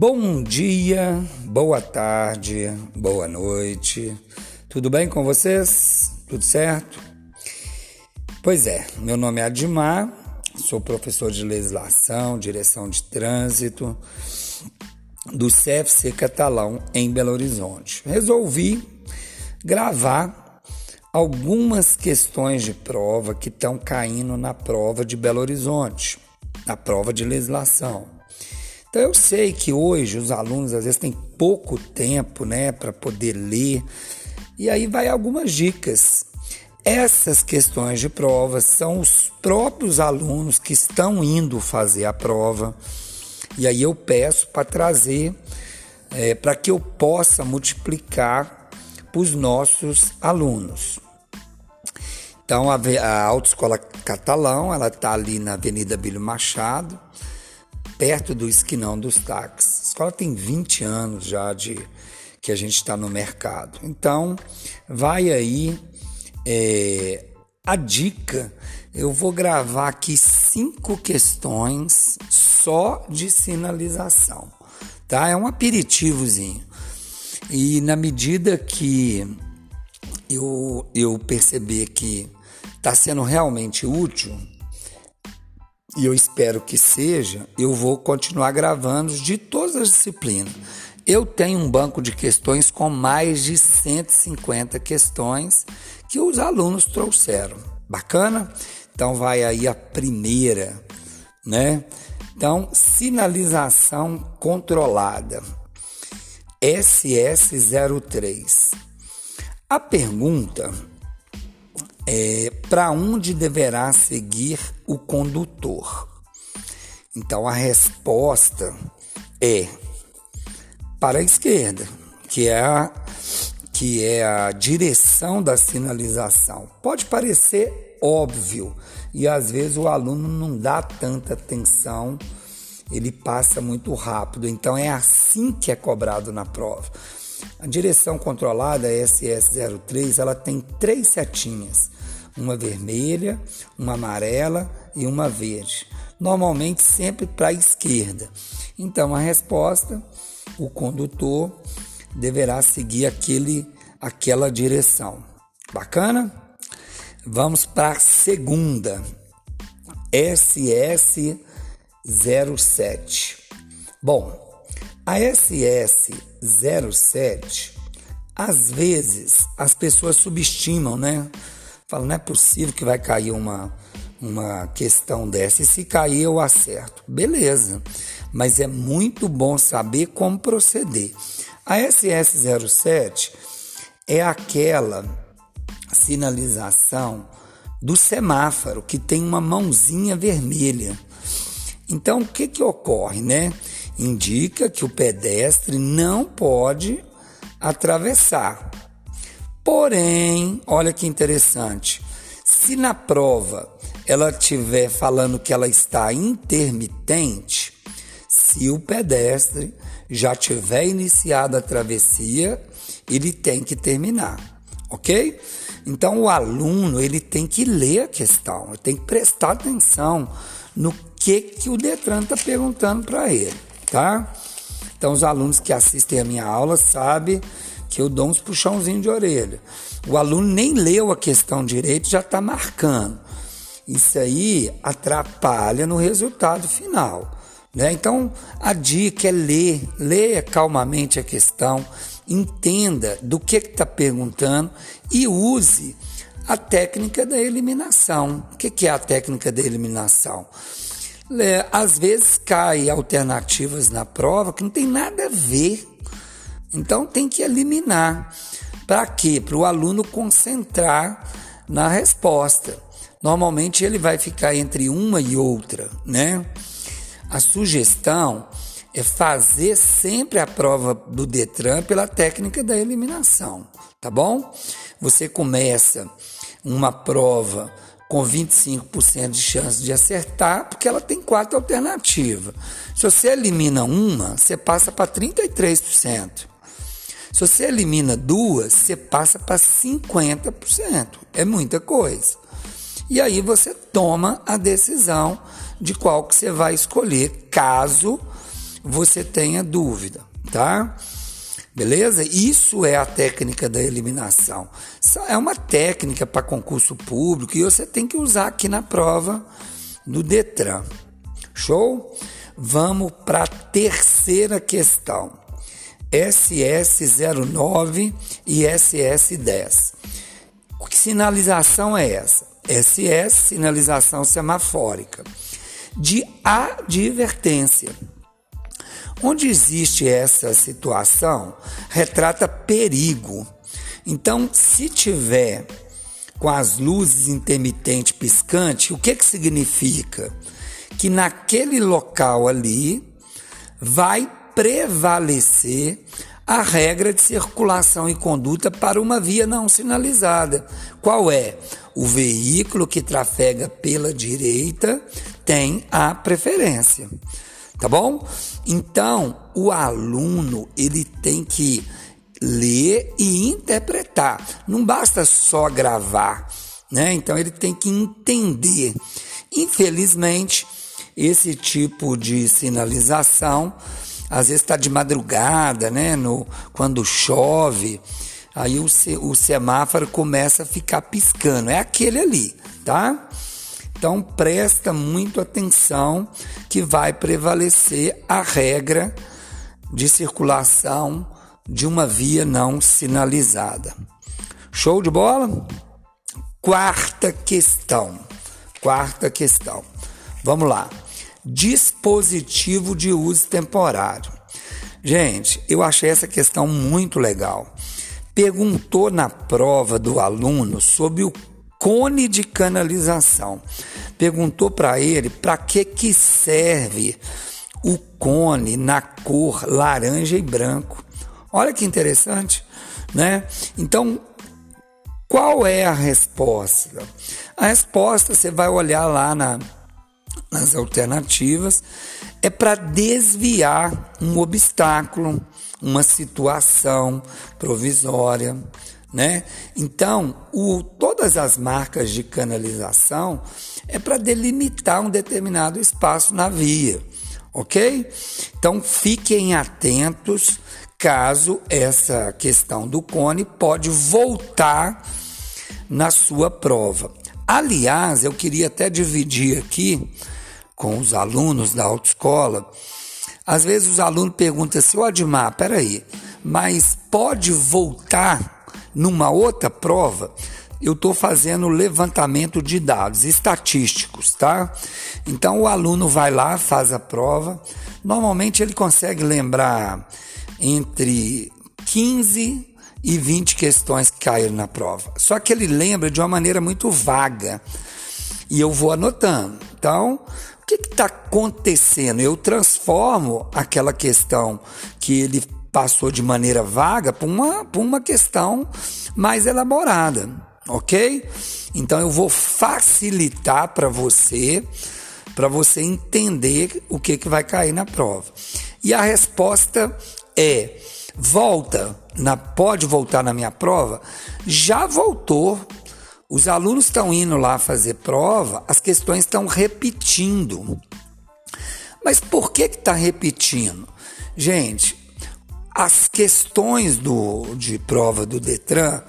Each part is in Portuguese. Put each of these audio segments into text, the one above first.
Bom dia, boa tarde, boa noite. Tudo bem com vocês? Tudo certo? Pois é, meu nome é Admar, sou professor de legislação, direção de trânsito do CFC Catalão em Belo Horizonte. Resolvi gravar algumas questões de prova que estão caindo na prova de Belo Horizonte, na prova de legislação. Então eu sei que hoje os alunos às vezes têm pouco tempo, né, para poder ler. E aí vai algumas dicas. Essas questões de prova são os próprios alunos que estão indo fazer a prova. E aí eu peço para trazer é, para que eu possa multiplicar para os nossos alunos. Então a, a Autoescola Catalão, ela está ali na Avenida Bílio Machado, perto do esquinão dos táxis. A escola tem 20 anos já de que a gente está no mercado. Então, vai aí é, a dica. Eu vou gravar aqui cinco questões só de sinalização, tá? É um aperitivozinho. E na medida que eu, eu perceber que está sendo realmente útil, e eu espero que seja, eu vou continuar gravando de todas as disciplinas. Eu tenho um banco de questões com mais de 150 questões que os alunos trouxeram. Bacana? Então vai aí a primeira, né? Então, sinalização controlada. SS03. A pergunta é, para onde deverá seguir o condutor? Então a resposta é para a esquerda, que é a, que é a direção da sinalização. Pode parecer óbvio e às vezes o aluno não dá tanta atenção, ele passa muito rápido. Então é assim que é cobrado na prova. A direção controlada SS03 ela tem três setinhas uma vermelha, uma amarela e uma verde. Normalmente sempre para a esquerda. Então a resposta, o condutor deverá seguir aquele, aquela direção. Bacana? Vamos para a segunda. SS07. Bom, a SS07, às vezes as pessoas subestimam, né? Fala, não é possível que vai cair uma, uma questão dessa. E se cair, eu acerto. Beleza, mas é muito bom saber como proceder. A SS07 é aquela sinalização do semáforo que tem uma mãozinha vermelha. Então, o que, que ocorre, né? Indica que o pedestre não pode atravessar. Porém, olha que interessante, se na prova ela estiver falando que ela está intermitente, se o pedestre já tiver iniciado a travessia, ele tem que terminar, ok? Então o aluno ele tem que ler a questão, ele tem que prestar atenção no que que o Detran está perguntando para ele, tá? Então os alunos que assistem a minha aula sabem que eu dou uns puxãozinhos de orelha. O aluno nem leu a questão direito, já está marcando. Isso aí atrapalha no resultado final. Né? Então, a dica é ler, leia calmamente a questão, entenda do que está perguntando e use a técnica da eliminação. O que, que é a técnica da eliminação? Às vezes cai alternativas na prova que não tem nada a ver então tem que eliminar. Para quê? Para o aluno concentrar na resposta. Normalmente ele vai ficar entre uma e outra, né? A sugestão é fazer sempre a prova do Detran pela técnica da eliminação, tá bom? Você começa uma prova com 25% de chance de acertar, porque ela tem quatro alternativas. Se você elimina uma, você passa para 33%. Se você elimina duas, você passa para 50%. É muita coisa. E aí você toma a decisão de qual que você vai escolher, caso você tenha dúvida, tá? Beleza? Isso é a técnica da eliminação. É uma técnica para concurso público e você tem que usar aqui na prova do Detran. Show? Vamos para a terceira questão. SS09 e SS10. Que sinalização é essa? SS, sinalização semafórica, de advertência. Onde existe essa situação, retrata perigo. Então, se tiver com as luzes intermitentes piscantes, o que, que significa? Que naquele local ali vai prevalecer a regra de circulação e conduta para uma via não sinalizada. Qual é? O veículo que trafega pela direita tem a preferência. Tá bom? Então, o aluno, ele tem que ler e interpretar. Não basta só gravar, né? Então ele tem que entender. Infelizmente, esse tipo de sinalização às vezes está de madrugada, né? No, quando chove, aí o, o semáforo começa a ficar piscando. É aquele ali, tá? Então presta muito atenção que vai prevalecer a regra de circulação de uma via não sinalizada. Show de bola? Quarta questão. Quarta questão. Vamos lá dispositivo de uso temporário. Gente, eu achei essa questão muito legal. Perguntou na prova do aluno sobre o cone de canalização. Perguntou para ele para que que serve o cone na cor laranja e branco. Olha que interessante, né? Então, qual é a resposta? A resposta você vai olhar lá na nas alternativas é para desviar um obstáculo, uma situação provisória, né? Então, o, todas as marcas de canalização é para delimitar um determinado espaço na via, ok? Então, fiquem atentos caso essa questão do cone pode voltar na sua prova. Aliás, eu queria até dividir aqui com os alunos da autoescola, às vezes os alunos perguntam assim, ô Admar, peraí, mas pode voltar numa outra prova? Eu estou fazendo levantamento de dados estatísticos, tá? Então o aluno vai lá, faz a prova. Normalmente ele consegue lembrar entre 15 e 20 questões que caíram na prova. Só que ele lembra de uma maneira muito vaga. E eu vou anotando. Então, que está acontecendo? Eu transformo aquela questão que ele passou de maneira vaga para uma, uma questão mais elaborada, ok? Então eu vou facilitar para você, para você entender o que, que vai cair na prova. E a resposta é: volta, na, pode voltar na minha prova? Já voltou os alunos estão indo lá fazer prova, as questões estão repetindo. Mas por que está repetindo? Gente, as questões do, de prova do Detran,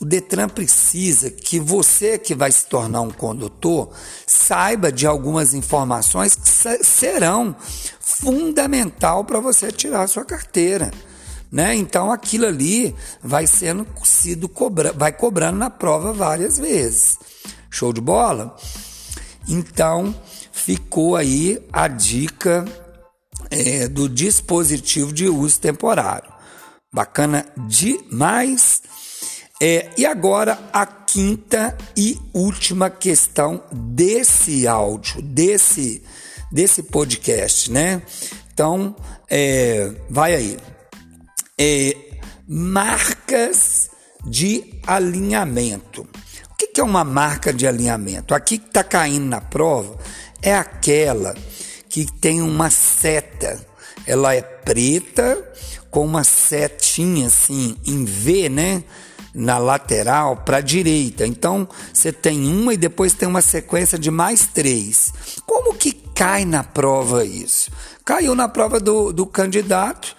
o Detran precisa que você que vai se tornar um condutor saiba de algumas informações que serão fundamental para você tirar a sua carteira né? Então aquilo ali vai sendo sido cobra, vai cobrando na prova várias vezes. Show de bola? Então ficou aí a dica é, do dispositivo de uso temporário. Bacana demais. É, e agora a quinta e última questão desse áudio, desse, desse podcast, né? Então, é, vai aí é, marcas de alinhamento. O que é uma marca de alinhamento? Aqui que está caindo na prova é aquela que tem uma seta. Ela é preta com uma setinha assim em V, né? Na lateral para a direita. Então você tem uma e depois tem uma sequência de mais três. Como que cai na prova isso? Caiu na prova do, do candidato.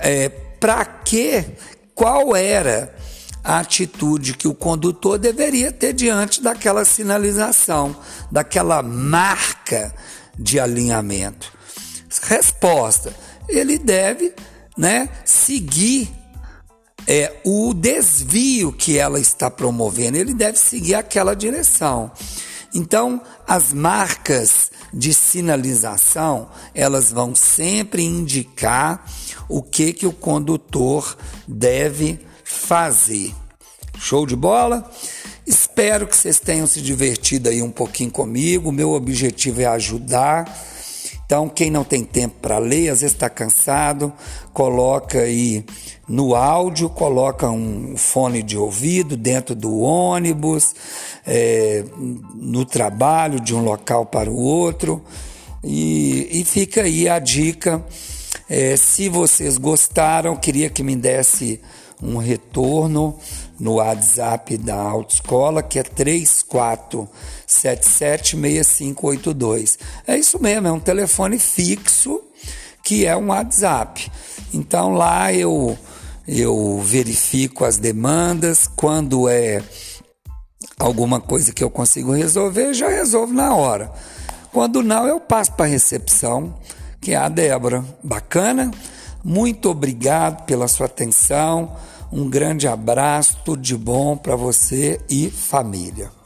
É, Para quê? Qual era a atitude que o condutor deveria ter diante daquela sinalização, daquela marca de alinhamento? Resposta: ele deve né, seguir é, o desvio que ela está promovendo, ele deve seguir aquela direção. Então, as marcas de sinalização, elas vão sempre indicar o que que o condutor deve fazer. Show de bola? Espero que vocês tenham se divertido aí um pouquinho comigo. Meu objetivo é ajudar então, quem não tem tempo para ler, às vezes está cansado, coloca aí no áudio, coloca um fone de ouvido dentro do ônibus, é, no trabalho, de um local para o outro. E, e fica aí a dica. É, se vocês gostaram, queria que me desse um retorno no WhatsApp da autoescola, que é 34776582. É isso mesmo, é um telefone fixo que é um WhatsApp. Então lá eu eu verifico as demandas, quando é alguma coisa que eu consigo resolver, já resolvo na hora. Quando não, eu passo para recepção, que é a Débora. Bacana? Muito obrigado pela sua atenção. Um grande abraço, tudo de bom para você e família.